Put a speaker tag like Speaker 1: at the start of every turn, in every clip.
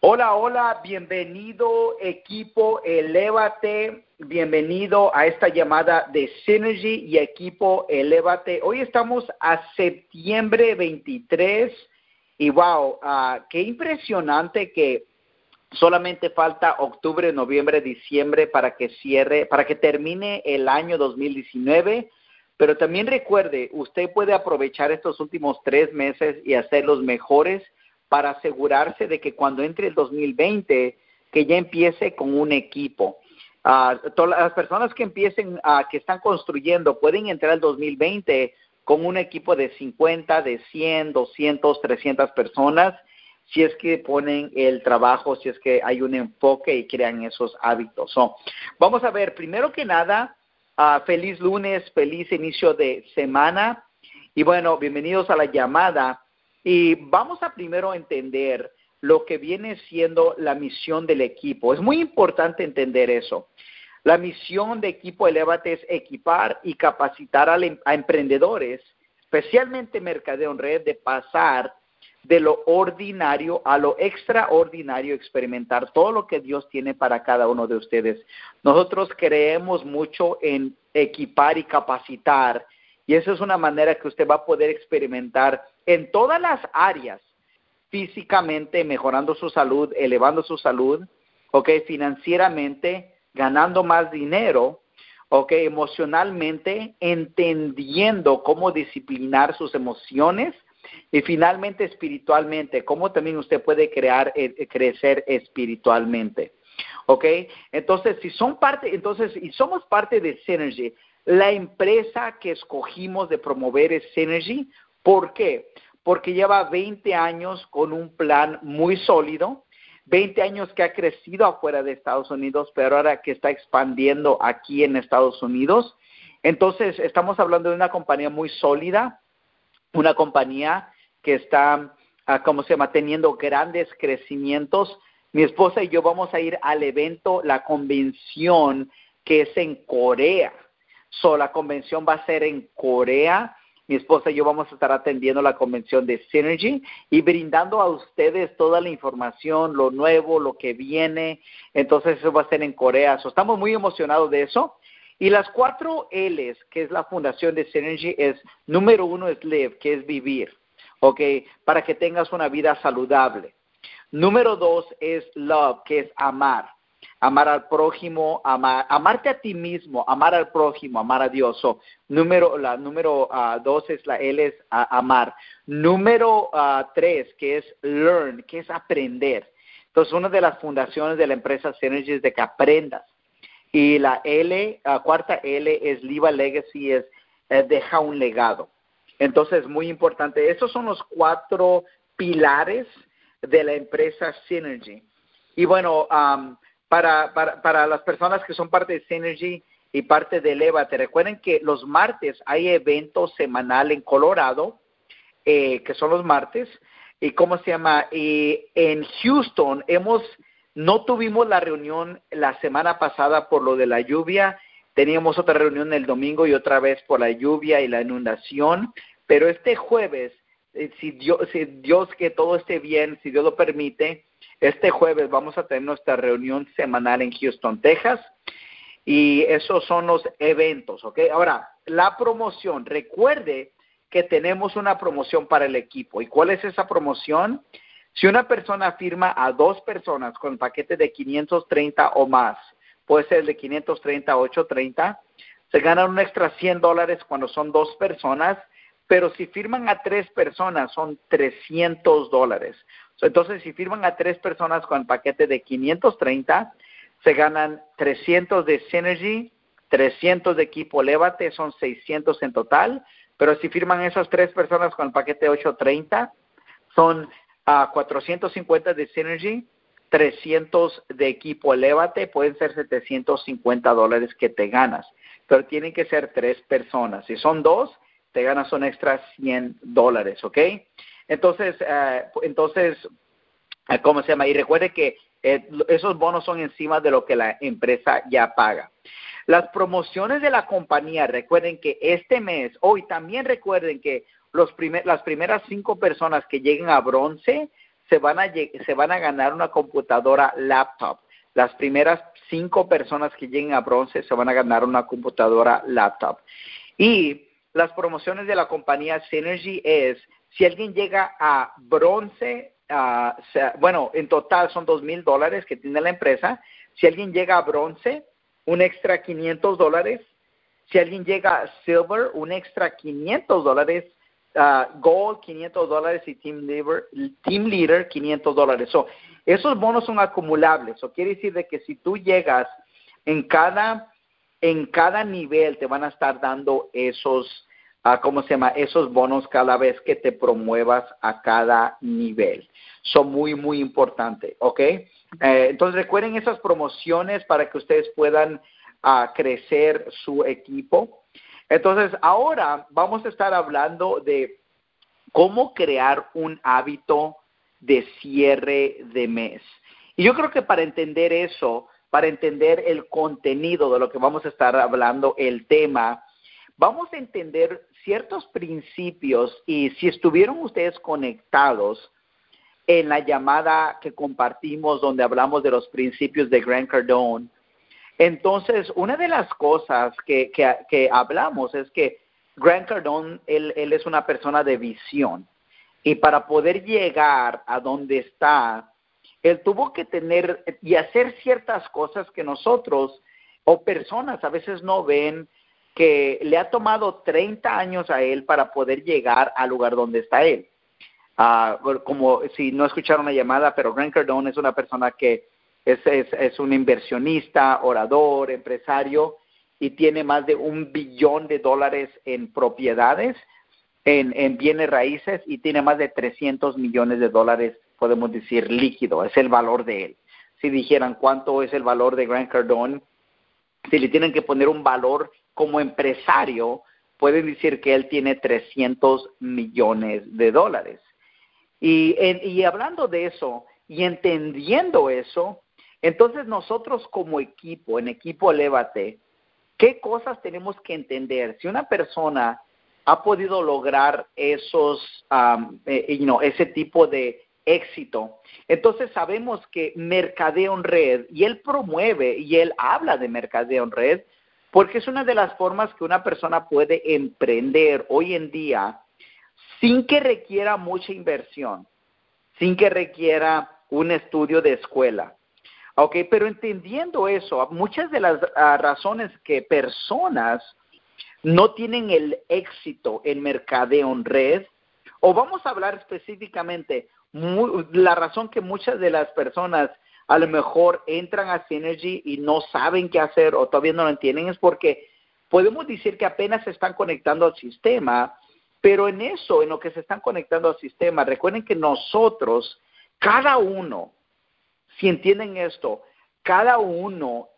Speaker 1: Hola, hola, bienvenido equipo Elévate, bienvenido a esta llamada de Synergy y equipo Elévate. Hoy estamos a septiembre 23 y wow, uh, qué impresionante que solamente falta octubre, noviembre, diciembre para que cierre, para que termine el año 2019. Pero también recuerde, usted puede aprovechar estos últimos tres meses y hacer los mejores para asegurarse de que cuando entre el 2020, que ya empiece con un equipo. Uh, todas las personas que empiecen, uh, que están construyendo, pueden entrar al 2020 con un equipo de 50, de 100, 200, 300 personas, si es que ponen el trabajo, si es que hay un enfoque y crean esos hábitos. So, vamos a ver, primero que nada, uh, feliz lunes, feliz inicio de semana. Y bueno, bienvenidos a la llamada. Y vamos a primero entender lo que viene siendo la misión del equipo. Es muy importante entender eso. La misión de Equipo Elevate es equipar y capacitar a, a emprendedores, especialmente mercadeo en red, de pasar de lo ordinario a lo extraordinario, experimentar todo lo que Dios tiene para cada uno de ustedes. Nosotros creemos mucho en equipar y capacitar, y esa es una manera que usted va a poder experimentar en todas las áreas, físicamente, mejorando su salud, elevando su salud, ok, financieramente, ganando más dinero, ok, emocionalmente, entendiendo cómo disciplinar sus emociones y finalmente espiritualmente, cómo también usted puede crear, eh, crecer espiritualmente. ¿Ok? Entonces, si son parte, entonces, y somos parte de Synergy, la empresa que escogimos de promover es Synergy, ¿Por qué? Porque lleva 20 años con un plan muy sólido, 20 años que ha crecido afuera de Estados Unidos, pero ahora que está expandiendo aquí en Estados Unidos. Entonces, estamos hablando de una compañía muy sólida, una compañía que está, uh, ¿cómo se llama?, teniendo grandes crecimientos. Mi esposa y yo vamos a ir al evento, la convención que es en Corea. So, la convención va a ser en Corea mi esposa y yo vamos a estar atendiendo la convención de Synergy y brindando a ustedes toda la información, lo nuevo, lo que viene. Entonces eso va a ser en Corea. estamos muy emocionados de eso. Y las cuatro L's, que es la fundación de Synergy, es número uno es live, que es vivir, ¿ok? Para que tengas una vida saludable. Número dos es love, que es amar amar al prójimo, amar, amarte a ti mismo, amar al prójimo, amar a Dios. número, la número uh, dos es la L es amar. Número uh, tres, que es learn, que es aprender. Entonces, una de las fundaciones de la empresa Synergy es de que aprendas. Y la L, cuarta L es Liva Legacy, es deja un legado. Entonces, muy importante. Estos son los cuatro pilares de la empresa Synergy. Y bueno, um, para, para, para las personas que son parte de Synergy y parte de Elevate. Recuerden que los martes hay eventos semanal en Colorado, eh, que son los martes, y cómo se llama, y en Houston hemos, no tuvimos la reunión la semana pasada por lo de la lluvia, teníamos otra reunión el domingo y otra vez por la lluvia y la inundación, pero este jueves, eh, si Dios, si Dios que todo esté bien, si Dios lo permite, este jueves vamos a tener nuestra reunión semanal en Houston, Texas. Y esos son los eventos, ¿ok? Ahora, la promoción. Recuerde que tenemos una promoción para el equipo. ¿Y cuál es esa promoción? Si una persona firma a dos personas con el paquete de 530 o más, puede ser de 530 a 830, se ganan un extra 100 dólares cuando son dos personas, pero si firman a tres personas son 300 dólares. Entonces, si firman a tres personas con el paquete de 530, se ganan 300 de Synergy, 300 de equipo Levate, son 600 en total. Pero si firman esas tres personas con el paquete 830, son uh, ah, 450 de Synergy, 300 de equipo Levate, pueden ser 750 dólares que te ganas. Pero tienen que ser tres personas. Si son dos, te ganas un extra 100 dólares, ¿ok? Entonces, eh, entonces, eh, ¿cómo se llama? Y recuerde que eh, esos bonos son encima de lo que la empresa ya paga. Las promociones de la compañía, recuerden que este mes, hoy también recuerden que los primer, las primeras cinco personas que lleguen a bronce se van a, se van a ganar una computadora laptop. Las primeras cinco personas que lleguen a bronce se van a ganar una computadora laptop. Y las promociones de la compañía Synergy es, si alguien llega a bronce, bueno, en total son dos mil dólares que tiene la empresa. Si alguien llega a bronce, un extra 500 dólares. Si alguien llega a silver, un extra 500 dólares. Uh, gold 500 dólares y team leader, team leader 500 dólares. So, esos bonos son acumulables. Eso quiere decir de que si tú llegas en cada en cada nivel te van a estar dando esos uh, ¿cómo se llama? Esos bonos cada vez que te promuevas a cada nivel. Son muy muy importantes, ¿ok? Eh, entonces recuerden esas promociones para que ustedes puedan uh, crecer su equipo. Entonces, ahora vamos a estar hablando de cómo crear un hábito de cierre de mes. Y yo creo que para entender eso, para entender el contenido de lo que vamos a estar hablando, el tema, vamos a entender ciertos principios y si estuvieron ustedes conectados en la llamada que compartimos donde hablamos de los principios de Grant Cardone, entonces, una de las cosas que, que, hablamos es que Grant Cardone, él, él, es una persona de visión. Y para poder llegar a donde está, él tuvo que tener y hacer ciertas cosas que nosotros o personas a veces no ven que le ha tomado 30 años a él para poder llegar al lugar donde está él. Ah, como si no escucharon la llamada, pero Grant Cardone es una persona que es, es, un inversionista, orador, empresario y tiene más de un billón de dólares en propiedades, en, en bienes raíces y tiene más de 300 millones de dólares, podemos decir, líquido. Es el valor de él. Si dijeran cuánto es el valor de Grant Cardone, si le tienen que poner un valor como empresario, pueden decir que él tiene 300 millones de dólares. Y, y hablando de eso y entendiendo eso, entonces nosotros como equipo, en equipo Elévate, ¿qué cosas tenemos que entender? Si una persona ha podido lograr esos, um, eh, ese tipo de éxito, entonces sabemos que mercadeo en red, y él promueve y él habla de mercadeo en red, porque es una de las formas que una persona puede emprender hoy en día sin que requiera mucha inversión, sin que requiera un estudio de escuela. Ok, pero entendiendo eso, muchas de las ah, razones que personas no tienen el éxito en mercadeo en red, o vamos a hablar específicamente, la razón que muchas de las personas a lo mejor entran a Synergy y no saben qué hacer o todavía no lo entienden es porque podemos decir que apenas se están conectando al sistema, pero en eso, en lo que se están conectando al sistema, recuerden que nosotros, cada uno, si entienden esto, cada uno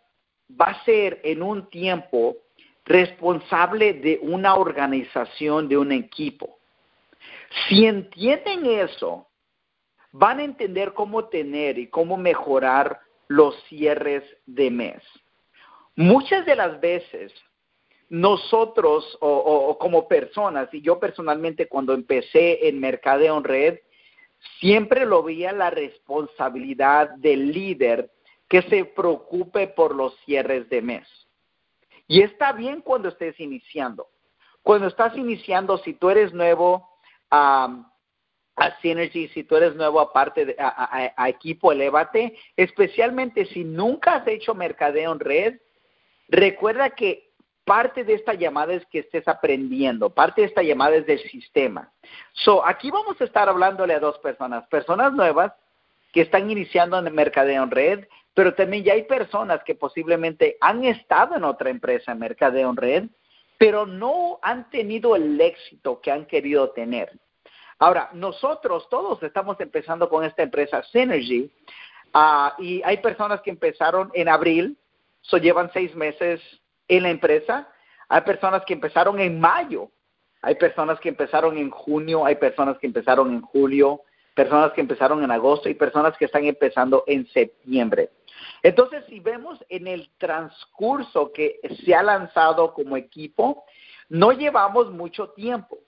Speaker 1: va a ser en un tiempo responsable de una organización, de un equipo. Si entienden eso, van a entender cómo tener y cómo mejorar los cierres de mes. Muchas de las veces, nosotros o, como personas, y yo personalmente cuando empecé en Mercadeo en Red, siempre lo veía la responsabilidad del líder que se preocupe por los cierres de mes. Y está bien cuando estés iniciando. Cuando estás iniciando, si tú eres nuevo a Synergy, si tú eres nuevo aparte de, a, equipo Elevate, especialmente si nunca has hecho mercadeo en red, recuerda que parte de esta llamada es que estés aprendiendo, parte de esta llamada es del sistema. So, aquí vamos a estar hablándole a dos personas, personas nuevas que están iniciando en el mercadeo en red, pero también ya hay personas que posiblemente han estado en otra empresa en mercadeo en red, pero no han tenido el éxito que han querido tener. Ahora, nosotros todos estamos empezando con esta empresa Synergy uh, y hay personas que empezaron en abril, so llevan seis meses en la empresa. Hay personas que empezaron en mayo, hay personas que empezaron en junio, hay personas que empezaron en julio, personas que empezaron en agosto y personas que están empezando en septiembre. Entonces, si vemos en el transcurso que se ha lanzado como equipo, no llevamos mucho tiempo.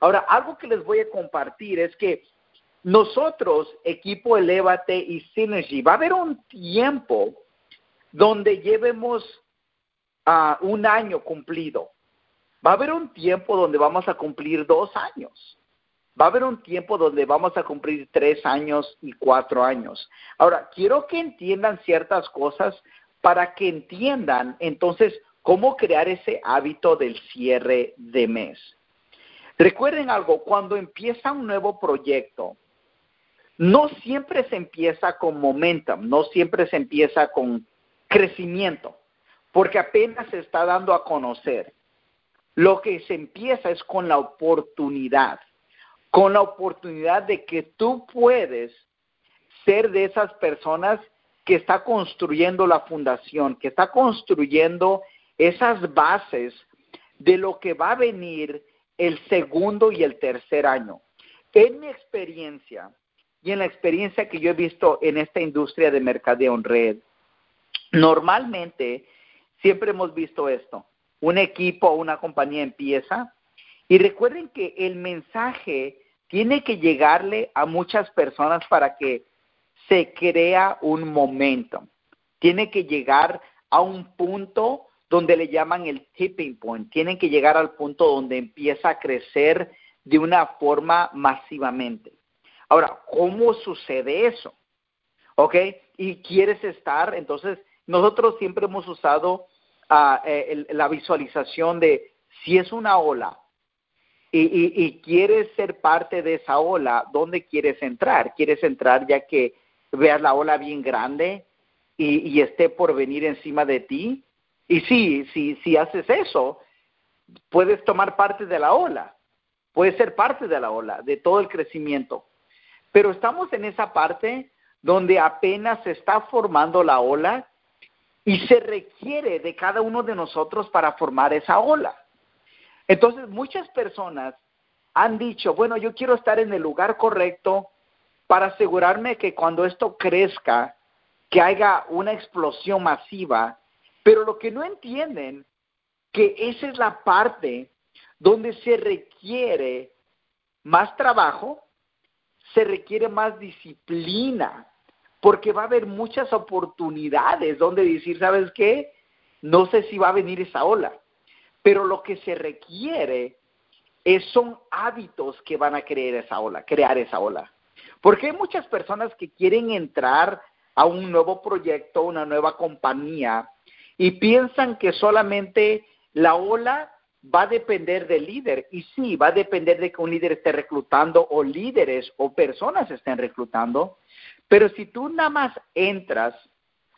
Speaker 1: Ahora, algo que les voy a compartir es que nosotros, equipo Elevate y Synergy, va a haber un tiempo donde llevemos a un año cumplido. Va a haber un tiempo donde vamos a cumplir dos años. Va a haber un tiempo donde vamos a cumplir tres años y cuatro años. Ahora, quiero que entiendan ciertas cosas para que entiendan entonces cómo crear ese hábito del cierre de mes. Recuerden algo, cuando empieza un nuevo proyecto, no siempre se empieza con momentum, no siempre se empieza con crecimiento, porque apenas se está dando a conocer. Lo que se empieza es con la oportunidad, con la oportunidad de que tú puedes ser de esas personas que está construyendo la fundación, que está construyendo esas bases de lo que va a venir el segundo y el tercer año. En mi experiencia y en la experiencia que yo he visto en esta industria de mercadeo en red, normalmente siempre hemos visto esto. Un equipo o una compañía empieza y recuerden que el mensaje tiene que llegarle a muchas personas para que se crea un momento. Tiene que llegar a un punto donde le llaman el tipping point. Tienen que llegar al punto donde empieza a crecer de una forma masivamente. Ahora, ¿cómo sucede eso? ¿Ok? Y quieres estar, entonces, nosotros siempre hemos usado uh, la visualización de si es una ola y, y, quieres ser parte de esa ola, ¿dónde quieres entrar? ¿Quieres entrar ya que veas la ola bien grande y esté por venir encima de ti? Y sí, si, si haces eso, puedes tomar parte de la ola, puedes ser parte de la ola, de todo el crecimiento. Pero estamos en esa parte donde apenas se está formando la ola y se requiere de cada uno de nosotros para formar esa ola. Entonces, muchas personas han dicho, bueno, yo quiero estar en el lugar correcto para asegurarme que cuando esto crezca, que haya una explosión masiva, pero lo que no entienden, que esa es la parte donde se requiere más trabajo, se requiere más disciplina, porque va a haber muchas oportunidades donde decir, ¿sabes qué? No sé si va a venir esa ola, pero lo que se requiere es, son hábitos que van a crear esa ola, crear esa ola. Porque hay muchas personas que quieren entrar a un nuevo proyecto, una nueva compañía, y piensan que solamente la ola va a depender del líder. Y sí, va a depender de que un líder esté reclutando o líderes o personas estén reclutando. Pero si tú nada más entras,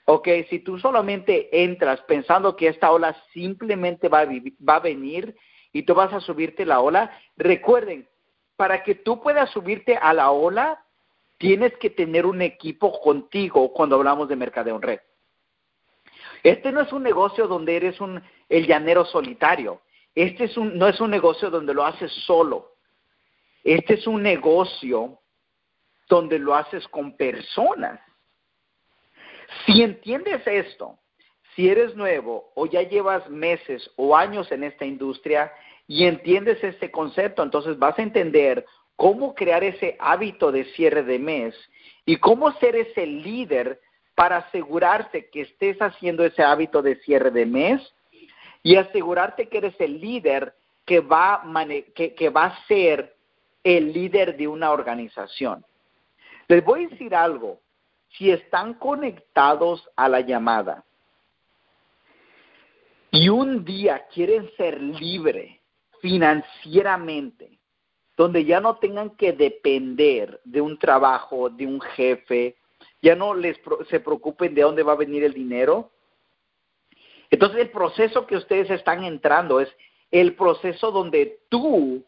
Speaker 1: ok, si tú solamente entras pensando que esta ola simplemente va a, venir y tú vas a subirte la ola, recuerden, para que tú puedas subirte a la ola, tienes que tener un equipo contigo cuando hablamos de mercadeo en red. Este no es un negocio donde eres un, el llanero solitario. Este es un, no es un negocio donde lo haces solo. Este es un negocio donde lo haces con personas. Si entiendes esto, si eres nuevo o ya llevas meses o años en esta industria y entiendes este concepto, entonces vas a entender cómo crear ese hábito de cierre de mes y cómo ser ese líder para asegurarte que estés haciendo ese hábito de cierre de mes y asegurarte que eres el líder que va, que, va a ser el líder de una organización. Les voy a decir algo, si están conectados a la llamada y un día quieren ser libre financieramente, donde ya no tengan que depender de un trabajo, de un jefe, ya no les se preocupen de dónde va a venir el dinero. Entonces el proceso que ustedes están entrando es el proceso donde tú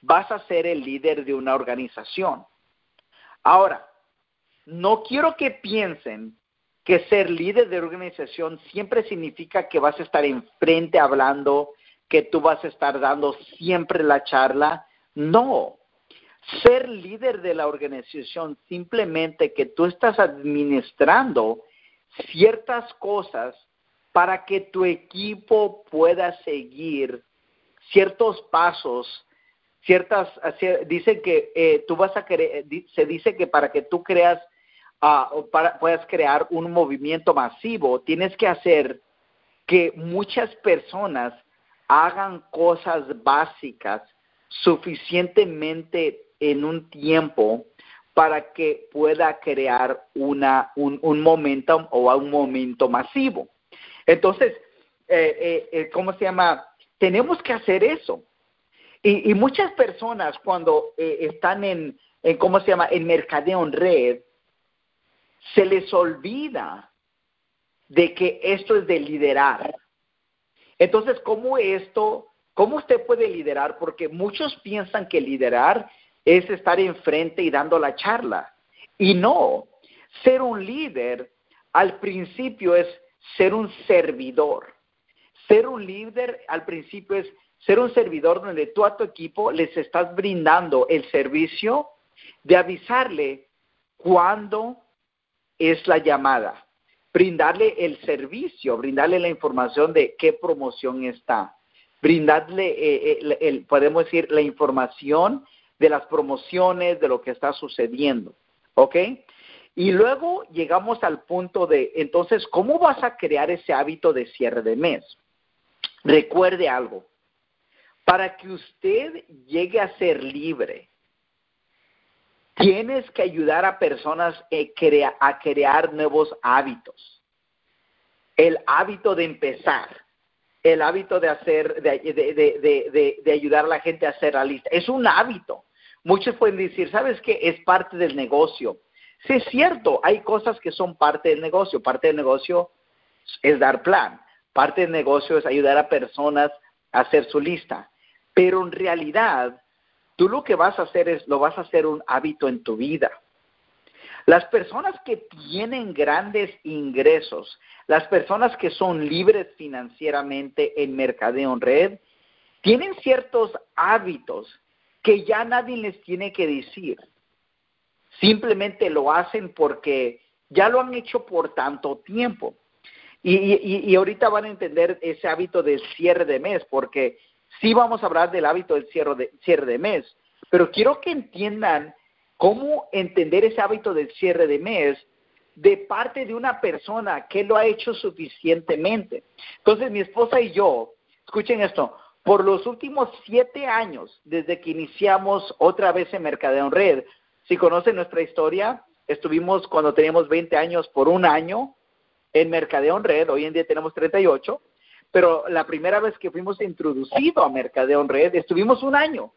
Speaker 1: vas a ser el líder de una organización. Ahora, no quiero que piensen que ser líder de organización siempre significa que vas a estar enfrente hablando, que tú vas a estar dando siempre la charla. No, ser líder de la organización simplemente que tú estás administrando ciertas cosas para que tu equipo pueda seguir ciertos pasos ciertas, dicen que eh, tú vas a querer, se dice que para que tú creas, uh, para, puedas crear un movimiento masivo, tienes que hacer que muchas personas hagan cosas básicas suficientemente en un tiempo para que pueda crear una, un, un momentum o un momento masivo. Entonces, eh, eh, eh, ¿cómo se llama? Tenemos que hacer eso. Y, muchas personas cuando están en, en, ¿cómo se llama?, en mercadeo red, se les olvida de que esto es de liderar. Entonces, ¿cómo esto, cómo usted puede liderar? Porque muchos piensan que liderar es estar enfrente y dando la charla. Y no, ser un líder al principio es ser un servidor. Ser un líder al principio es ser un servidor donde tú a tu equipo les estás brindando el servicio de avisarle cuándo es la llamada, brindarle el servicio, brindarle la información de qué promoción está, brindarle, eh, eh, podemos decir, la información de las promociones, de lo que está sucediendo, ¿ok? Y luego llegamos al punto de, entonces, ¿cómo vas a crear ese hábito de cierre de mes? Recuerde algo, para que usted llegue a ser libre, tienes que ayudar a personas a crear nuevos hábitos. El hábito de empezar, el hábito de hacer, de, de, ayudar a la gente a hacer la lista. Es un hábito. Muchos pueden decir, ¿sabes qué? Es parte del negocio. Sí, es cierto, hay cosas que son parte del negocio. Parte del negocio es dar plan. Parte del negocio es ayudar a personas a hacer su lista. Pero en realidad, tú lo que vas a hacer es, lo vas a hacer un hábito en tu vida. Las personas que tienen grandes ingresos, las personas que son libres financieramente en mercadeo en red, tienen ciertos hábitos que ya nadie les tiene que decir. Simplemente lo hacen porque ya lo han hecho por tanto tiempo. Y, ahorita van a entender ese hábito del cierre de mes, porque sí vamos a hablar del hábito del cierre de, cierre de mes, pero quiero que entiendan cómo entender ese hábito del cierre de mes de parte de una persona que lo ha hecho suficientemente. Entonces, mi esposa y yo, escuchen esto, por los últimos siete años, desde que iniciamos otra vez en Mercadeo Red, si conocen nuestra historia, estuvimos cuando teníamos 20 años por un año en Mercadeo Red, hoy en día tenemos 38, pero la primera vez que fuimos introducidos a Mercadeo Red, estuvimos un año.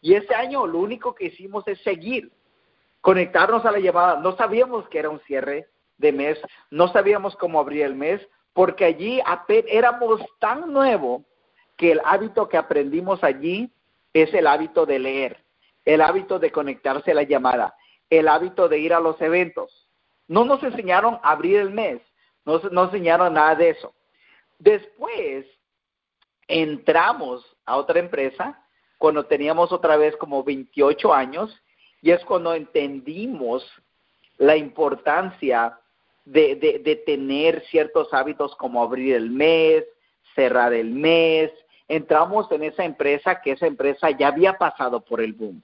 Speaker 1: Y ese año lo único que hicimos es seguir, conectarnos a la llamada. No sabíamos que era un cierre de mes, no sabíamos cómo abrir el mes, porque allí éramos tan nuevos que el hábito que aprendimos allí es el hábito de leer, el hábito de conectarse a la llamada, el hábito de ir a los eventos. No nos enseñaron a abrir el mes, no nos enseñaron nada de eso. Después entramos a otra empresa cuando teníamos otra vez como 28 años y es cuando entendimos la importancia de, de tener ciertos hábitos como abrir el mes, cerrar el mes, entramos en esa empresa que esa empresa ya había pasado por el boom.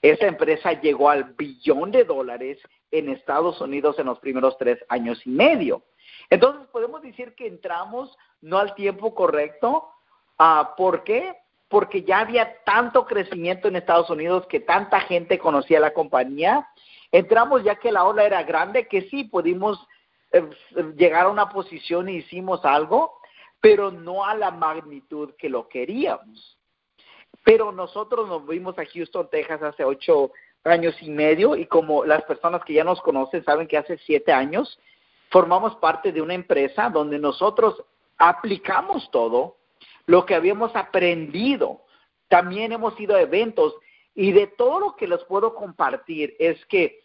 Speaker 1: Esa empresa llegó al billón de dólares en Estados Unidos en los primeros tres años y medio. Entonces podemos decir que entramos no al tiempo correcto. Uh, ¿Por qué? Porque ya había tanto crecimiento en Estados Unidos que tanta gente conocía la compañía. Entramos ya que la ola era grande, que sí pudimos eh, llegar a una posición y hicimos algo, pero no a la magnitud que lo queríamos. Pero nosotros nos vimos a Houston, Texas hace ocho años y medio y como las personas que ya nos conocen saben que hace siete años formamos parte de una empresa donde nosotros aplicamos todo lo que habíamos aprendido. También hemos ido a eventos y de todo lo que les puedo compartir es que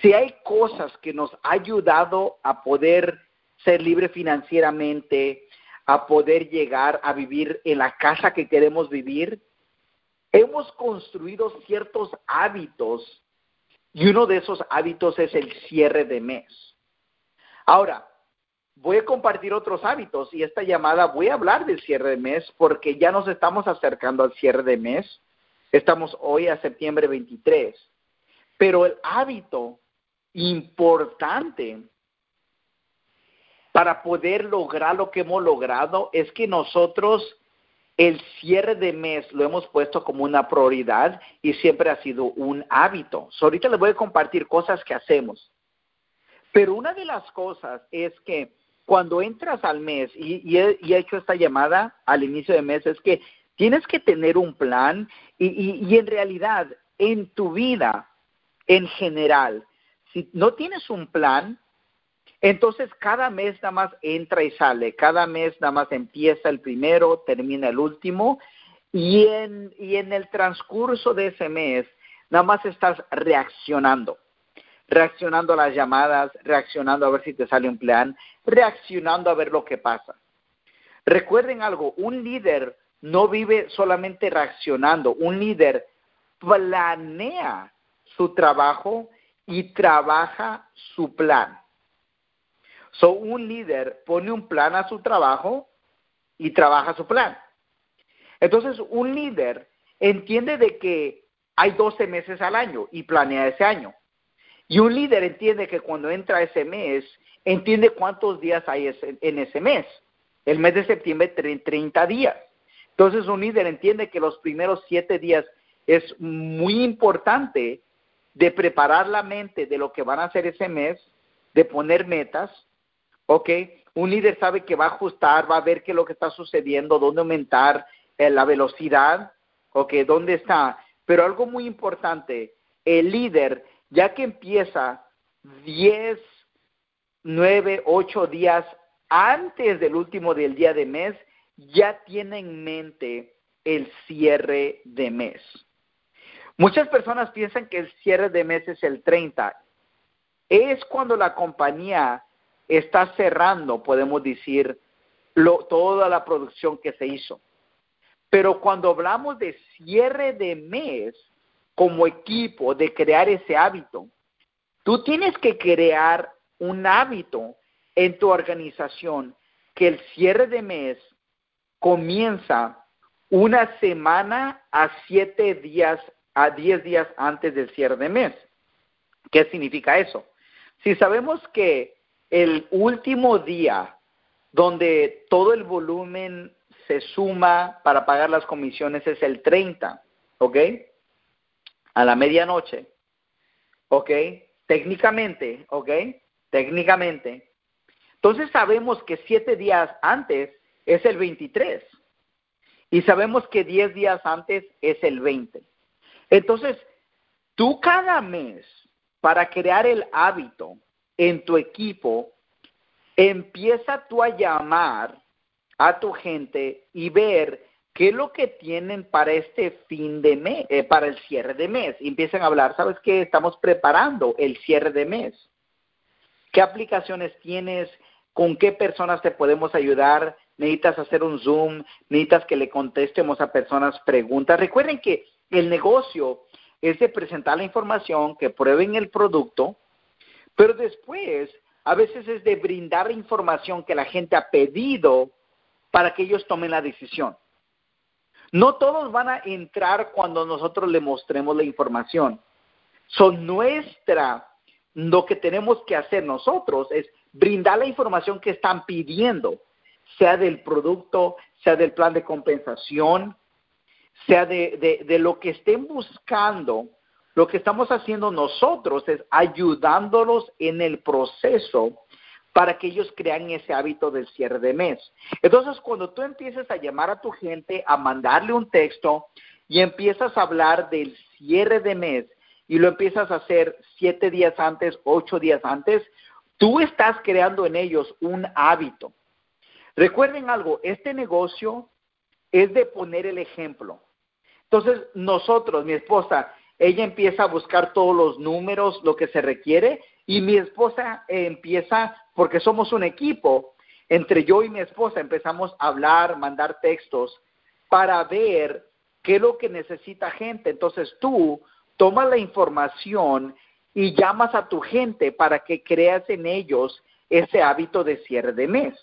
Speaker 1: si hay cosas que nos ha ayudado a poder ser libre financieramente, a poder llegar a vivir en la casa que queremos vivir, hemos construido ciertos hábitos y uno de esos hábitos es el cierre de mes. Ahora, voy a compartir otros hábitos y esta llamada voy a hablar del cierre de mes porque ya nos estamos acercando al cierre de mes. Estamos hoy a septiembre 23. Pero el hábito importante para poder lograr lo que hemos logrado es que nosotros el cierre de mes lo hemos puesto como una prioridad y siempre ha sido un hábito. ahorita les voy a compartir cosas que hacemos. Pero una de las cosas es que cuando entras al mes, y, he, hecho esta llamada al inicio de mes, es que tienes que tener un plan y, y en realidad en tu vida, en general, si no tienes un plan, entonces cada mes nada más entra y sale, cada mes nada más empieza el primero, termina el último, y en, y en el transcurso de ese mes nada más estás reaccionando, reaccionando a las llamadas, reaccionando a ver si te sale un plan, reaccionando a ver lo que pasa. Recuerden algo, un líder no vive solamente reaccionando, un líder planea su trabajo y trabaja su plan. So, un líder pone un plan a su trabajo y trabaja su plan. Entonces, un líder entiende de que hay 12 meses al año y planea ese año. Y un líder entiende que cuando entra ese mes, entiende cuántos días hay en ese mes. El mes de septiembre, 30 días. Entonces, un líder entiende que los primeros siete días es muy importante de preparar la mente de lo que van a hacer ese mes, de poner metas, ¿ok? Un líder sabe que va a ajustar, va a ver qué es lo que está sucediendo, dónde aumentar eh, la velocidad, ¿ok? ¿Dónde está? Pero algo muy importante, el líder, ya que empieza 10, 9, 8 días antes del último del día de mes, ya tiene en mente el cierre de mes. Muchas personas piensan que el cierre de mes es el 30. Es cuando la compañía está cerrando, podemos decir, toda la producción que se hizo. Pero cuando hablamos de cierre de mes como equipo, de crear ese hábito, tú tienes que crear un hábito en tu organización que el cierre de mes comienza una semana a siete días, a diez días antes del cierre de mes. ¿Qué significa eso? Si sabemos que el último día donde todo el volumen se suma para pagar las comisiones es el 30, ¿ok? A la medianoche, ¿ok? Técnicamente, ¿ok? Técnicamente. Entonces sabemos que siete días antes es el 23 y sabemos que diez días antes es el 20. Entonces, tú cada mes, para crear el hábito, en tu equipo, empieza tú a llamar a tu gente y ver qué es lo que tienen para este fin de mes, eh, para el cierre de mes. Y empiezan a hablar, ¿sabes qué? Estamos preparando el cierre de mes. ¿Qué aplicaciones tienes? ¿Con qué personas te podemos ayudar? ¿Necesitas hacer un Zoom? ¿Necesitas que le contestemos a personas preguntas? Recuerden que el negocio es de presentar la información, que prueben el producto, pero después, a veces es de brindar información que la gente ha pedido para que ellos tomen la decisión. No todos van a entrar cuando nosotros le mostremos la información. Son nuestra, lo que tenemos que hacer nosotros es brindar la información que están pidiendo, sea del producto, sea del plan de compensación, sea de, de lo que estén buscando lo que estamos haciendo nosotros es ayudándolos en el proceso para que ellos crean ese hábito del cierre de mes. Entonces, cuando tú empieces a llamar a tu gente, a mandarle un texto y empiezas a hablar del cierre de mes y lo empiezas a hacer siete días antes, ocho días antes, tú estás creando en ellos un hábito. Recuerden algo, este negocio es de poner el ejemplo. Entonces, nosotros, mi esposa, ella empieza a buscar todos los números, lo que se requiere, y mi esposa empieza, porque somos un equipo, entre yo y mi esposa empezamos a hablar, mandar textos para ver qué es lo que necesita gente. Entonces tú tomas la información y llamas a tu gente para que creas en ellos ese hábito de cierre de mes.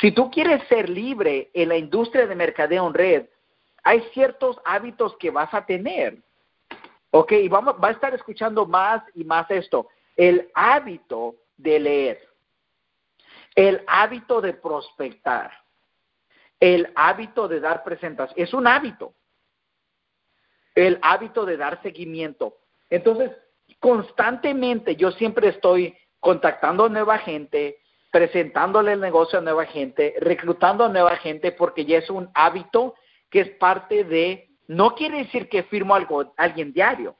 Speaker 1: Si tú quieres ser libre en la industria de mercadeo en red, hay ciertos hábitos que vas a tener. Ok, y vamos, va a estar escuchando más y más esto. El hábito de leer, el hábito de prospectar, el hábito de dar presentas, es un hábito. El hábito de dar seguimiento. Entonces, constantemente yo siempre estoy contactando a nueva gente, presentándole el negocio a nueva gente, reclutando a nueva gente, porque ya es un hábito que es parte de, no quiere decir que firmo algo, alguien diario.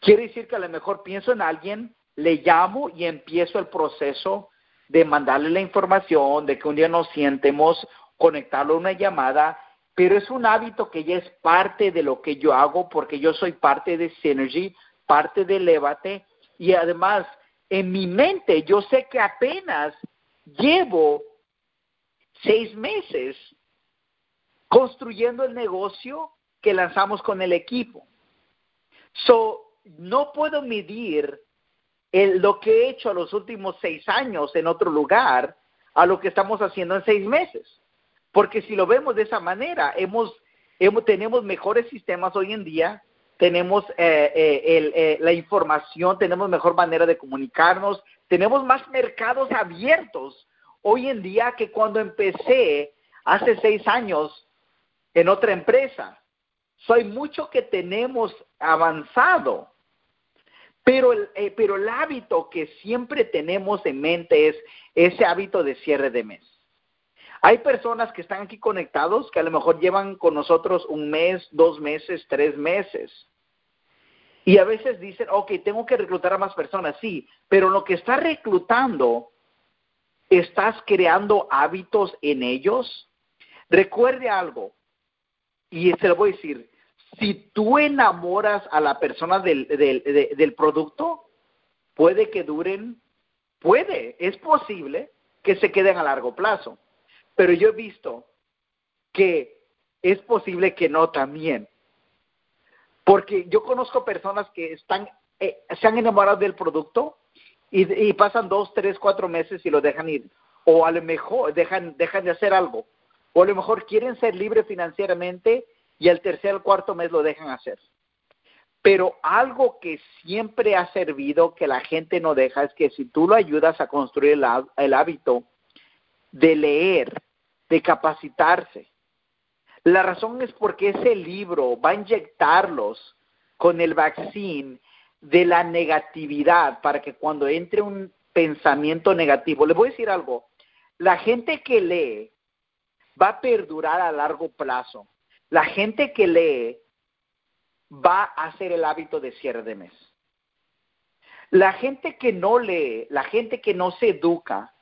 Speaker 1: Quiere decir que a lo mejor pienso en alguien, le llamo y empiezo el proceso de mandarle la información, de que un día nos sientemos, conectarlo a una llamada, pero es un hábito que ya es parte de lo que yo hago porque yo soy parte de Synergy, parte de Levate y además en mi mente yo sé que apenas llevo seis meses construyendo el negocio que lanzamos con el equipo. So, no puedo medir el, lo que he hecho los últimos seis años en otro lugar a lo que estamos haciendo en seis meses. Porque si lo vemos de esa manera, hemos tenemos mejores sistemas hoy en día, tenemos eh, eh, eh, la información, tenemos mejor manera de comunicarnos, tenemos más mercados abiertos hoy en día que cuando empecé hace seis años en otra empresa. Soy mucho que tenemos avanzado, pero el, pero el hábito que siempre tenemos en mente es ese hábito de cierre de mes. Hay personas que están aquí conectados que a lo mejor llevan con nosotros un mes, dos meses, tres meses. Y a veces dicen, ok, tengo que reclutar a más personas, sí, pero lo que estás reclutando, ¿estás creando hábitos en ellos? Recuerde algo, y se lo voy a decir, si tú enamoras a la persona del, del, del producto, puede que duren, puede, es posible que se queden a largo plazo. Pero yo he visto que es posible que no también. Porque yo conozco personas que están, eh, se han enamorado del producto y, pasan dos, tres, cuatro meses y lo dejan ir. O a lo mejor dejan, dejan de hacer algo. O a lo mejor quieren ser libres financieramente y el tercer o cuarto mes lo dejan hacer. Pero algo que siempre ha servido que la gente no deja es que si tú lo ayudas a construir el, hábito de leer, de capacitarse, la razón es porque ese libro va a inyectarlos con el vaccín de la negatividad para que cuando entre un pensamiento negativo, le voy a decir algo, la gente que lee va a perdurar a largo plazo. La gente que lee va a hacer el hábito de cierre de mes. La gente que no lee, la gente que no se educa,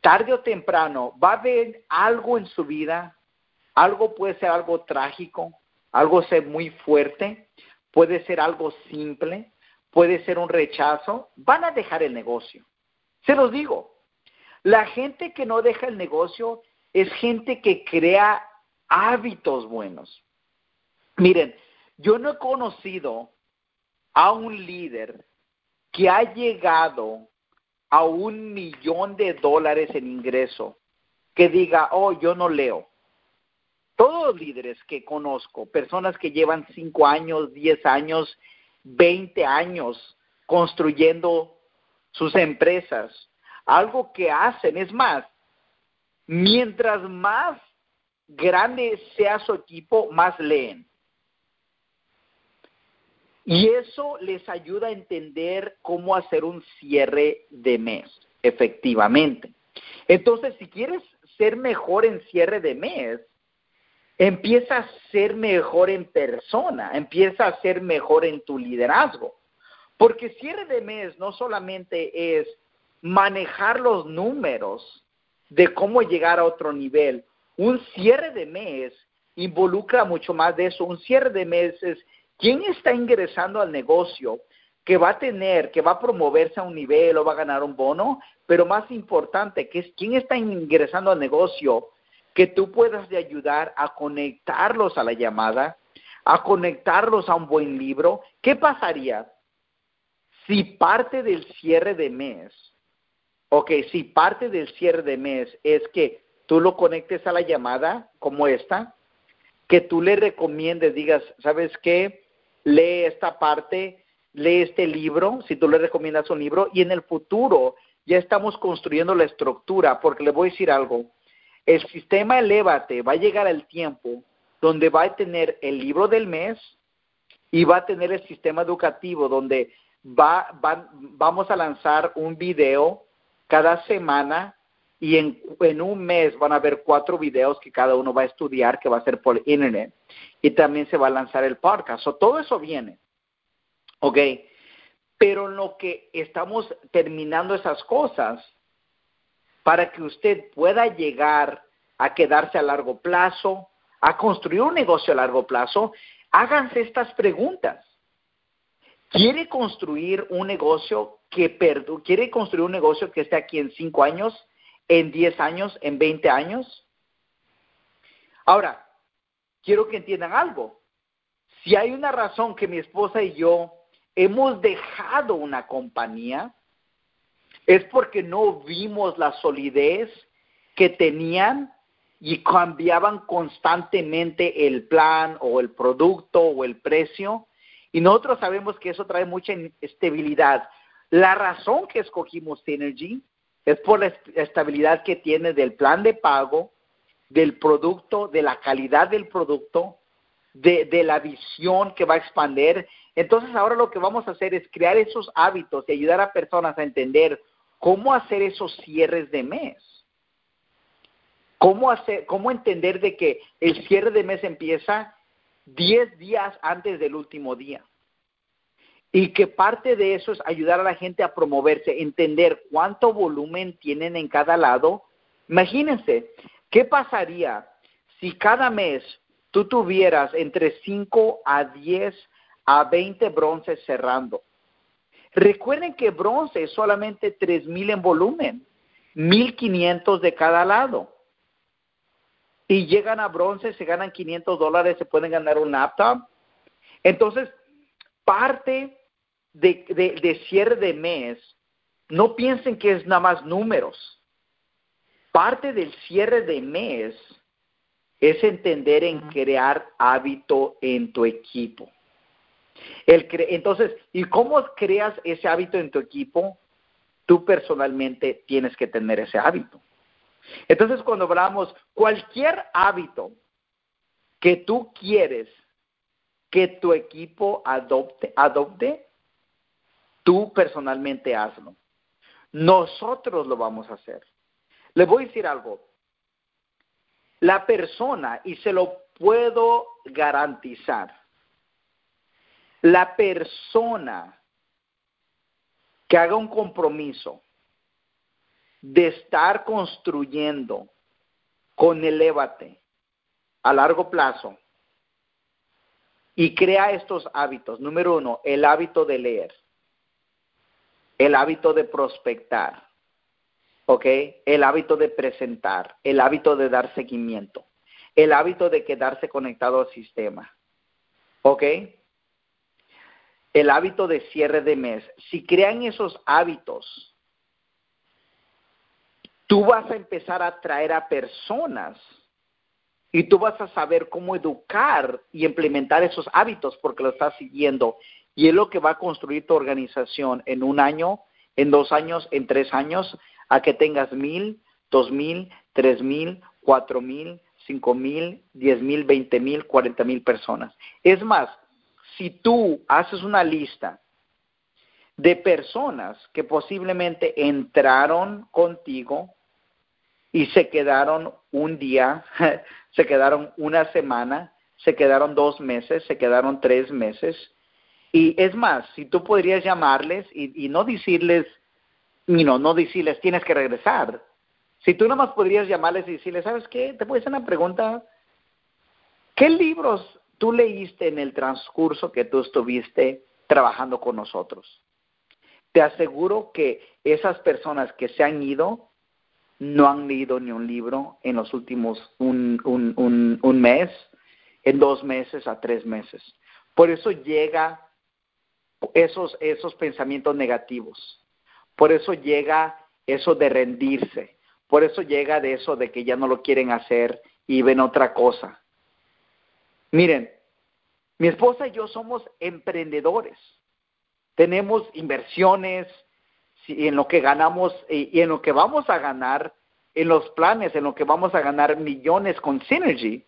Speaker 1: tarde o temprano va a ver algo en su vida algo puede ser algo trágico, algo ser muy fuerte, puede ser algo simple, puede ser un rechazo, van a dejar el negocio. Se los digo, la gente que no deja el negocio es gente que crea hábitos buenos. Miren, yo no he conocido a un líder que ha llegado a un millón de dólares en ingreso que diga, oh, yo no leo todos los líderes que conozco, personas que llevan cinco años, diez años, veinte años construyendo sus empresas, algo que hacen, es más, mientras más grande sea su equipo, más leen. Y eso les ayuda a entender cómo hacer un cierre de mes, efectivamente. Entonces, si quieres ser mejor en cierre de mes, empieza a ser mejor en persona, empieza a ser mejor en tu liderazgo. Porque cierre de mes no solamente es manejar los números de cómo llegar a otro nivel. Un cierre de mes involucra mucho más de eso. Un cierre de mes es quién está ingresando al negocio que va a tener, que va a promoverse a un nivel o va a ganar un bono, pero más importante, que es quién está ingresando al negocio que tú puedas de ayudar a conectarlos a la llamada, a conectarlos a un buen libro. ¿Qué pasaría si parte del cierre de mes, ok, si parte del cierre de mes es que tú lo conectes a la llamada como esta que tú le recomiendes, digas, ¿sabes qué? Lee esta parte, lee este libro, si tú le recomiendas un libro, y en el futuro ya estamos construyendo la estructura, porque le voy a decir algo, el sistema Elevate va a llegar al tiempo donde va a tener el libro del mes y va a tener el sistema educativo donde va, vamos a lanzar un video cada semana y en, en, un mes van a haber cuatro videos que cada uno va a estudiar, que va a ser por internet. Y también se va a lanzar el podcast. todo eso viene. ¿Ok? Pero lo que estamos terminando esas cosas, para que usted pueda llegar a quedarse a largo plazo, a construir un negocio a largo plazo, háganse estas preguntas. ¿Quiere construir un negocio que quiere construir un negocio que esté aquí en cinco años, en diez años, en veinte años? Ahora, quiero que entiendan algo. Si hay una razón que mi esposa y yo hemos dejado una compañía, es porque no vimos la solidez que tenían y cambiaban constantemente el plan o el producto o el precio. Y nosotros sabemos que eso trae mucha estabilidad. La razón que escogimos Synergy es por la estabilidad que tiene del plan de pago, del producto, de la calidad del producto, de, la visión que va a expandir. Entonces ahora lo que vamos a hacer es crear esos hábitos y ayudar a personas a entender cómo hacer esos cierres de mes. ¿Cómo, hacer, ¿Cómo entender de que el cierre de mes empieza 10 días antes del último día? Y que parte de eso es ayudar a la gente a promoverse, entender cuánto volumen tienen en cada lado. Imagínense, ¿qué pasaría si cada mes tú tuvieras entre 5 a 10 a 20 bronces cerrando? Recuerden que bronce es solamente 3000 en volumen, 1500 de cada lado y llegan a bronce, se ganan 500 dólares, se pueden ganar un laptop. Entonces, parte de, de, cierre de mes, no piensen que es nada más números. Parte del cierre de mes es entender en crear hábito en tu equipo. El entonces, ¿y cómo creas ese hábito en tu equipo? Tú personalmente tienes que tener ese hábito. Entonces, cuando hablamos cualquier hábito que tú quieres que tu equipo adopte, adopte, tú personalmente hazlo. Nosotros lo vamos a hacer. Le voy a decir algo. La persona, y se lo puedo garantizar, la persona que haga un compromiso de estar construyendo con Elévate a largo plazo y crea estos hábitos. Número uno, el hábito de leer, el hábito de prospectar, ¿ok? El hábito de presentar, el hábito de dar seguimiento, el hábito de quedarse conectado al sistema, ¿ok? El hábito de cierre de mes. Si crean esos hábitos, tú vas a empezar a atraer a personas y tú vas a saber cómo educar y implementar esos hábitos porque lo estás siguiendo. Y es lo que va a construir tu organización en un año, en dos años, en tres años, a que tengas mil, dos mil, tres mil, cuatro mil, cinco mil, diez mil, veinte mil, cuarenta mil personas. Es más, si tú haces una lista de personas que posiblemente entraron contigo y se quedaron un día, se quedaron una semana, se quedaron dos meses, se quedaron tres meses. Y es más, si tú podrías llamarles y, no decirles, no, no decirles tienes que regresar. Si tú nomás podrías llamarles y decirles, ¿sabes qué? Te puedo hacer una pregunta. ¿Qué libros tú leíste en el transcurso que tú estuviste trabajando con nosotros? Te aseguro que esas personas que se han ido no han leído ni un libro en los últimos un, un, un, mes, en dos meses a tres meses. Por eso llega esos, esos pensamientos negativos. Por eso llega eso de rendirse. Por eso llega de eso de que ya no lo quieren hacer y ven otra cosa. Miren, mi esposa y yo somos emprendedores. Tenemos inversiones en lo que ganamos y en lo que vamos a ganar, en los planes, en lo que vamos a ganar millones con Synergy.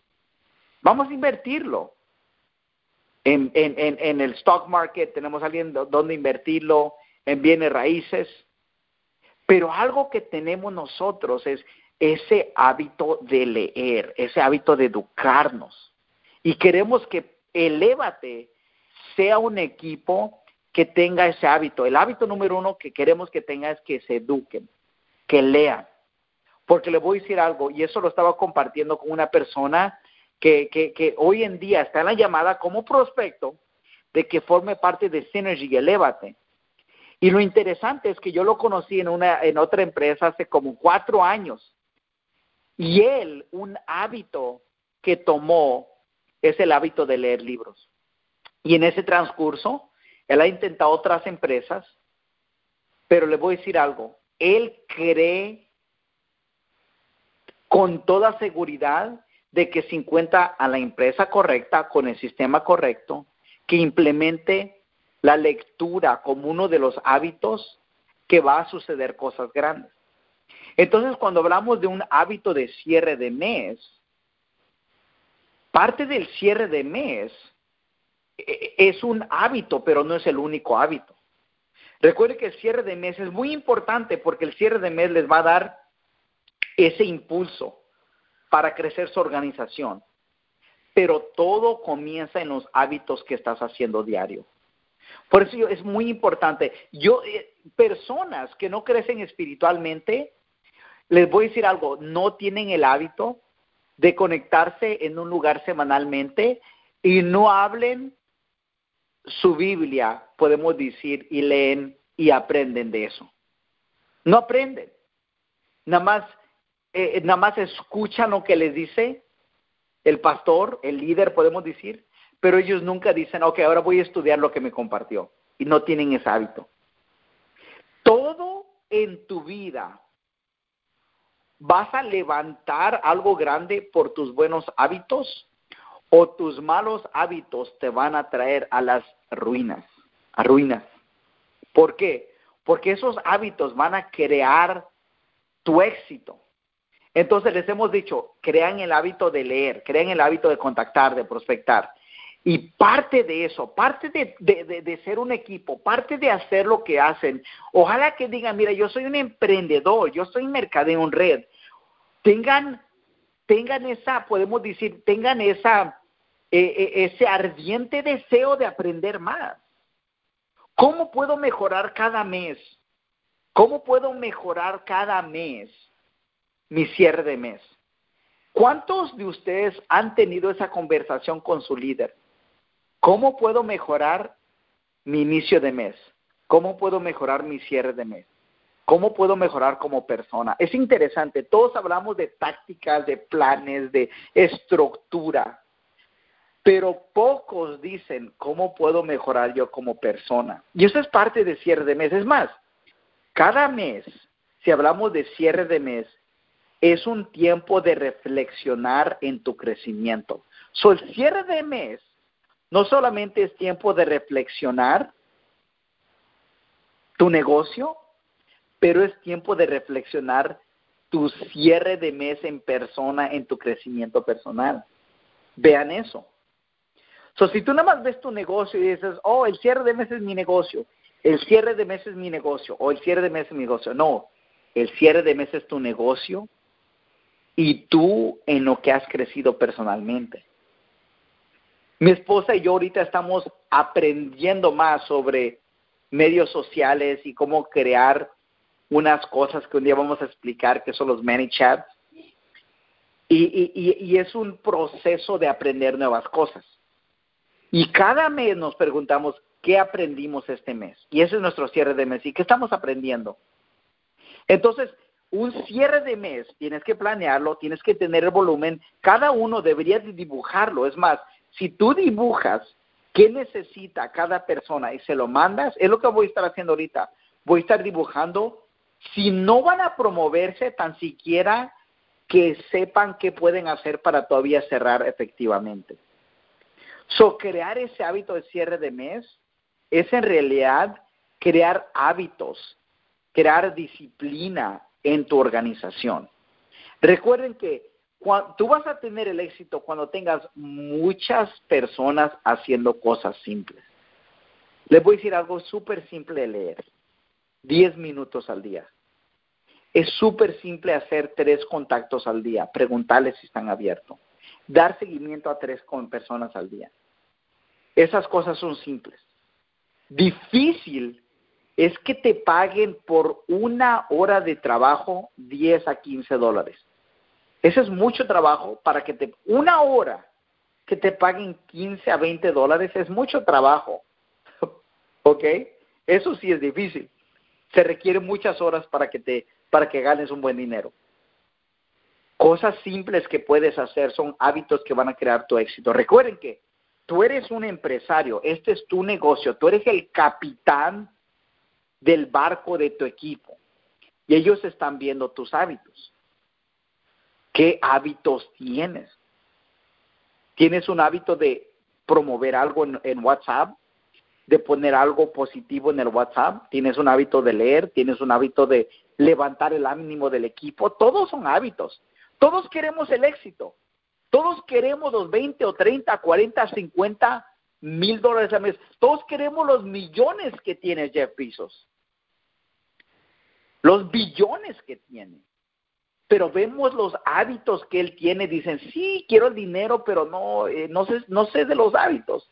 Speaker 1: Vamos a invertirlo. En, en, el stock market tenemos alguien donde invertirlo, en bienes raíces. Pero algo que tenemos nosotros es ese hábito de leer, ese hábito de educarnos. Y queremos que Elévate sea un equipo que tenga ese hábito. El hábito número uno que queremos que tenga es que se eduquen, que lean. Porque le voy a decir algo, y eso lo estaba compartiendo con una persona que, que, que hoy en día está en la llamada como prospecto de que forme parte de Synergy y Elévate. Y lo interesante es que yo lo conocí en, una, en otra empresa hace como cuatro años. Y él, un hábito que tomó es el hábito de leer libros. Y en ese transcurso, él ha intentado otras empresas, pero le voy a decir algo, él cree con toda seguridad de que se encuentra a la empresa correcta, con el sistema correcto, que implemente la lectura como uno de los hábitos que va a suceder cosas grandes. Entonces, cuando hablamos de un hábito de cierre de mes, parte del cierre de mes es un hábito, pero no es el único hábito. Recuerde que el cierre de mes es muy importante porque el cierre de mes les va a dar ese impulso para crecer su organización. Pero todo comienza en los hábitos que estás haciendo diario. Por eso es muy importante. Yo, eh, personas que no crecen espiritualmente, les voy a decir algo, no tienen el hábito de conectarse en un lugar semanalmente y no hablen su Biblia, podemos decir, y leen y aprenden de eso. No aprenden. Nada más, eh, nada más escuchan lo que les dice el pastor, el líder, podemos decir, pero ellos nunca dicen, ok, ahora voy a estudiar lo que me compartió. Y no tienen ese hábito. Todo en tu vida ¿Vas a levantar algo grande por tus buenos hábitos o tus malos hábitos te van a traer a las ruinas? A ruinas. ¿Por qué? Porque esos hábitos van a crear tu éxito. Entonces les hemos dicho, crean el hábito de leer, crean el hábito de contactar, de prospectar. Y parte de eso, parte de, de, ser un equipo, parte de hacer lo que hacen, ojalá que digan, mira, yo soy un emprendedor, yo soy mercadeo en red, tengan, tengan esa, podemos decir, tengan esa, eh, eh, ese ardiente deseo de aprender más. ¿Cómo puedo mejorar cada mes? ¿Cómo puedo mejorar cada mes mi cierre de mes? ¿Cuántos de ustedes han tenido esa conversación con su líder? ¿Cómo puedo mejorar mi inicio de mes? ¿Cómo puedo mejorar mi cierre de mes? ¿Cómo puedo mejorar como persona? Es interesante, todos hablamos de tácticas, de planes, de estructura, pero pocos dicen cómo puedo mejorar yo como persona. Y eso es parte de cierre de mes. Es más, cada mes, si hablamos de cierre de mes, es un tiempo de reflexionar en tu crecimiento. So, el cierre de mes no solamente es tiempo de reflexionar tu negocio, pero es tiempo de reflexionar tu cierre de mes en persona, en tu crecimiento personal. Vean eso. So, si tú nada más ves tu negocio y dices, oh, el cierre de mes es mi negocio, el cierre de mes es mi negocio, o el cierre de mes es mi negocio. No, el cierre de mes es tu negocio y tú en lo que has crecido personalmente. Mi esposa y yo ahorita estamos aprendiendo más sobre medios sociales y cómo crear unas cosas que un día vamos a explicar, que son los ManyChats. Y, y, y es un proceso de aprender nuevas cosas. Y cada mes nos preguntamos, ¿qué aprendimos este mes? Y ese es nuestro cierre de mes. ¿Y qué estamos aprendiendo? Entonces, un cierre de mes, tienes que planearlo, tienes que tener el volumen, cada uno debería dibujarlo. Es más, si tú dibujas qué necesita cada persona y se lo mandas, es lo que voy a estar haciendo ahorita. Voy a estar dibujando si no van a promoverse tan siquiera que sepan qué pueden hacer para todavía cerrar efectivamente. So, crear ese hábito de cierre de mes es en realidad crear hábitos, crear disciplina en tu organización. Recuerden que tú vas a tener el éxito cuando tengas muchas personas haciendo cosas simples. Les voy a decir algo súper simple de leer. Diez minutos al día. Es súper simple hacer tres contactos al día, preguntarles si están abiertos, dar seguimiento a tres con personas al día. Esas cosas son simples. Difícil es que te paguen por una hora de trabajo 10 a 15 dólares. Ese es mucho trabajo para que te... Una hora que te paguen 15 a 20 dólares es mucho trabajo. ¿Ok? Eso sí es difícil. Se requieren muchas horas para que te para que ganes un buen dinero. Cosas simples que puedes hacer son hábitos que van a crear tu éxito. Recuerden que tú eres un empresario, este es tu negocio, tú eres el capitán del barco de tu equipo y ellos están viendo tus hábitos. ¿Qué hábitos tienes? ¿Tienes un hábito de promover algo en, WhatsApp? de poner algo positivo en el WhatsApp, tienes un hábito de leer, tienes un hábito de levantar el ánimo del equipo, todos son hábitos. Todos queremos el éxito. Todos queremos los 20 o 30, 40, 50 mil dólares al mes. Todos queremos los millones que tiene Jeff Bezos. Los billones que tiene. Pero vemos los hábitos que él tiene. Dicen, sí, quiero el dinero, pero no, eh, no, sé, no sé de los hábitos.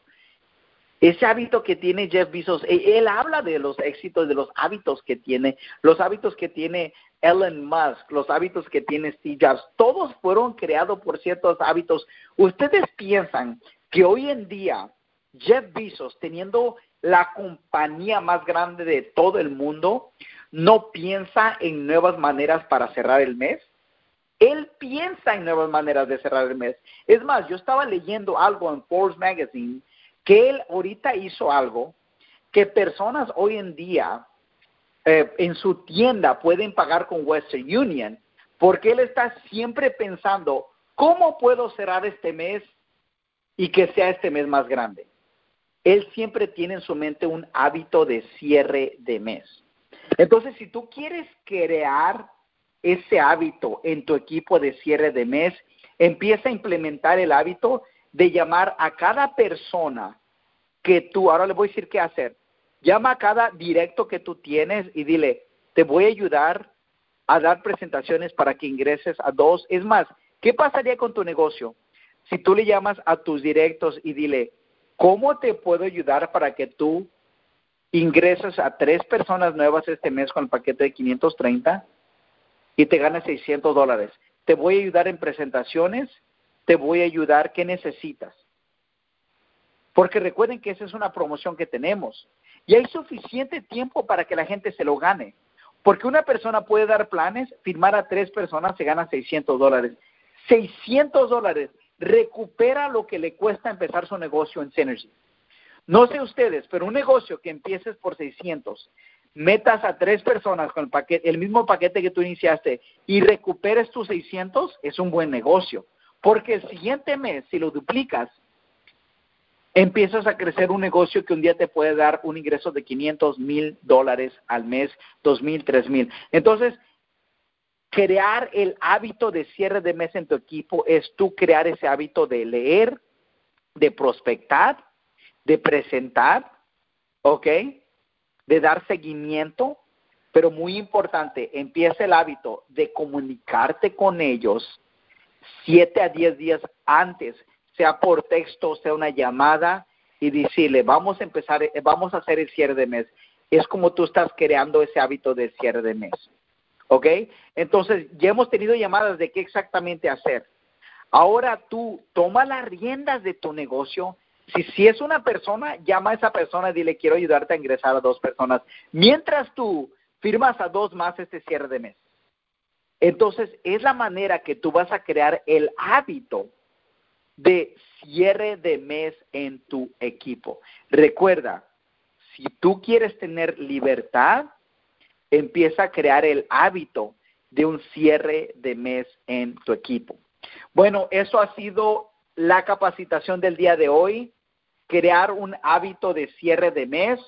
Speaker 1: Ese hábito que tiene Jeff Bezos, e, él habla de los éxitos, de los hábitos que tiene, los hábitos que tiene Elon Musk, los hábitos que tiene Steve Jobs, todos fueron creados por ciertos hábitos. ¿Ustedes piensan que hoy en día Jeff Bezos, teniendo la compañía más grande de todo el mundo, no piensa en nuevas maneras para cerrar el mes? Él piensa en nuevas maneras de cerrar el mes. Es más, yo estaba leyendo algo en Forbes Magazine que él ahorita hizo algo que personas hoy en día eh, en su tienda pueden pagar con Western Union porque él está siempre pensando, ¿cómo puedo cerrar este mes y que sea este mes más grande? Él siempre tiene en su mente un hábito de cierre de mes. Entonces, si tú quieres crear ese hábito en tu equipo de cierre de mes, empieza a implementar el hábito de llamar a cada persona que tú, ahora le voy a decir qué hacer. Llama a cada directo que tú tienes y dile, te voy a ayudar a dar presentaciones para que ingreses a dos. Es más, ¿qué pasaría con tu negocio si tú le llamas a tus directos y dile, ¿cómo te puedo ayudar para que tú ingreses a tres personas nuevas este mes con el paquete de 530 y te ganes 600 dólares? Te voy a ayudar en presentaciones te voy a ayudar, ¿qué necesitas? Porque recuerden que esa es una promoción que tenemos. Y hay suficiente tiempo para que la gente se lo gane. Porque una persona puede dar planes, firmar a tres personas, se gana 600 dólares. 600 dólares recupera lo que le cuesta empezar su negocio en Synergy. No sé ustedes, pero un negocio que empieces por 600, metas a tres personas con el, paquete, el mismo paquete que tú iniciaste y recuperes tus 600, es un buen negocio. Porque el siguiente mes, si lo duplicas, empiezas a crecer un negocio que un día te puede dar un ingreso de 500 mil dólares al mes, dos mil, tres mil. Entonces, crear el hábito de cierre de mes en tu equipo es tú crear ese hábito de leer, de prospectar, de presentar, ¿ok? De dar seguimiento, pero muy importante, empieza el hábito de comunicarte con ellos siete a diez días antes, sea por texto, sea una llamada, y decirle, vamos a empezar, eh, vamos a hacer el cierre de mes. Es como tú estás creando ese hábito de cierre de mes. ¿Ok? Entonces, ya hemos tenido llamadas de qué exactamente hacer. Ahora tú toma las riendas de tu negocio. Si, si es una persona, llama a esa persona y dile, quiero ayudarte a ingresar a dos personas. Mientras tú firmas a dos más este cierre de mes. Entonces, es la manera que tú vas a crear el hábito de cierre de mes en tu equipo. Recuerda, si tú quieres tener libertad, empieza a crear el hábito de un cierre de mes en tu equipo. Bueno, eso ha sido la capacitación del día de hoy. crear un hábito de cierre de mes.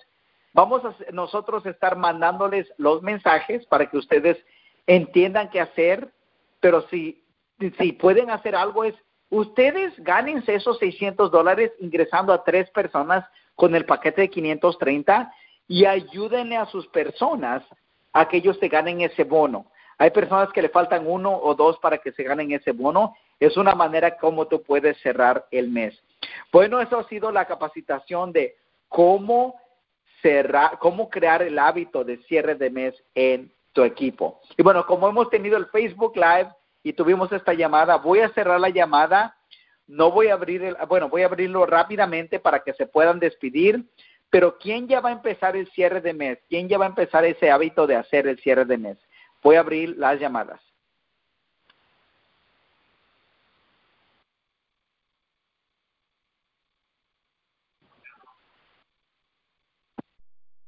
Speaker 1: Vamos a nosotros estar mandándoles los mensajes para que ustedes entiendan qué hacer, pero si, si pueden hacer algo es, ustedes gánense esos 600 dólares ingresando a tres personas con el paquete de 530 y ayúdenle a sus personas a que ellos se ganen ese bono. Hay personas que le faltan uno o dos para que se ganen ese bono. Es una manera como tú puedes cerrar el mes. Bueno, eso ha sido la capacitación de cómo cerrar, cómo crear el hábito de cierre de mes en tu equipo. Y bueno, como hemos tenido el Facebook Live y tuvimos esta llamada, voy a cerrar la llamada. No voy a abrir el, bueno, voy a abrirlo rápidamente para que se puedan despedir. Pero ¿quién ya va a empezar el cierre de mes? ¿Quién ya va a empezar ese hábito de hacer el cierre de mes? Voy a abrir las llamadas.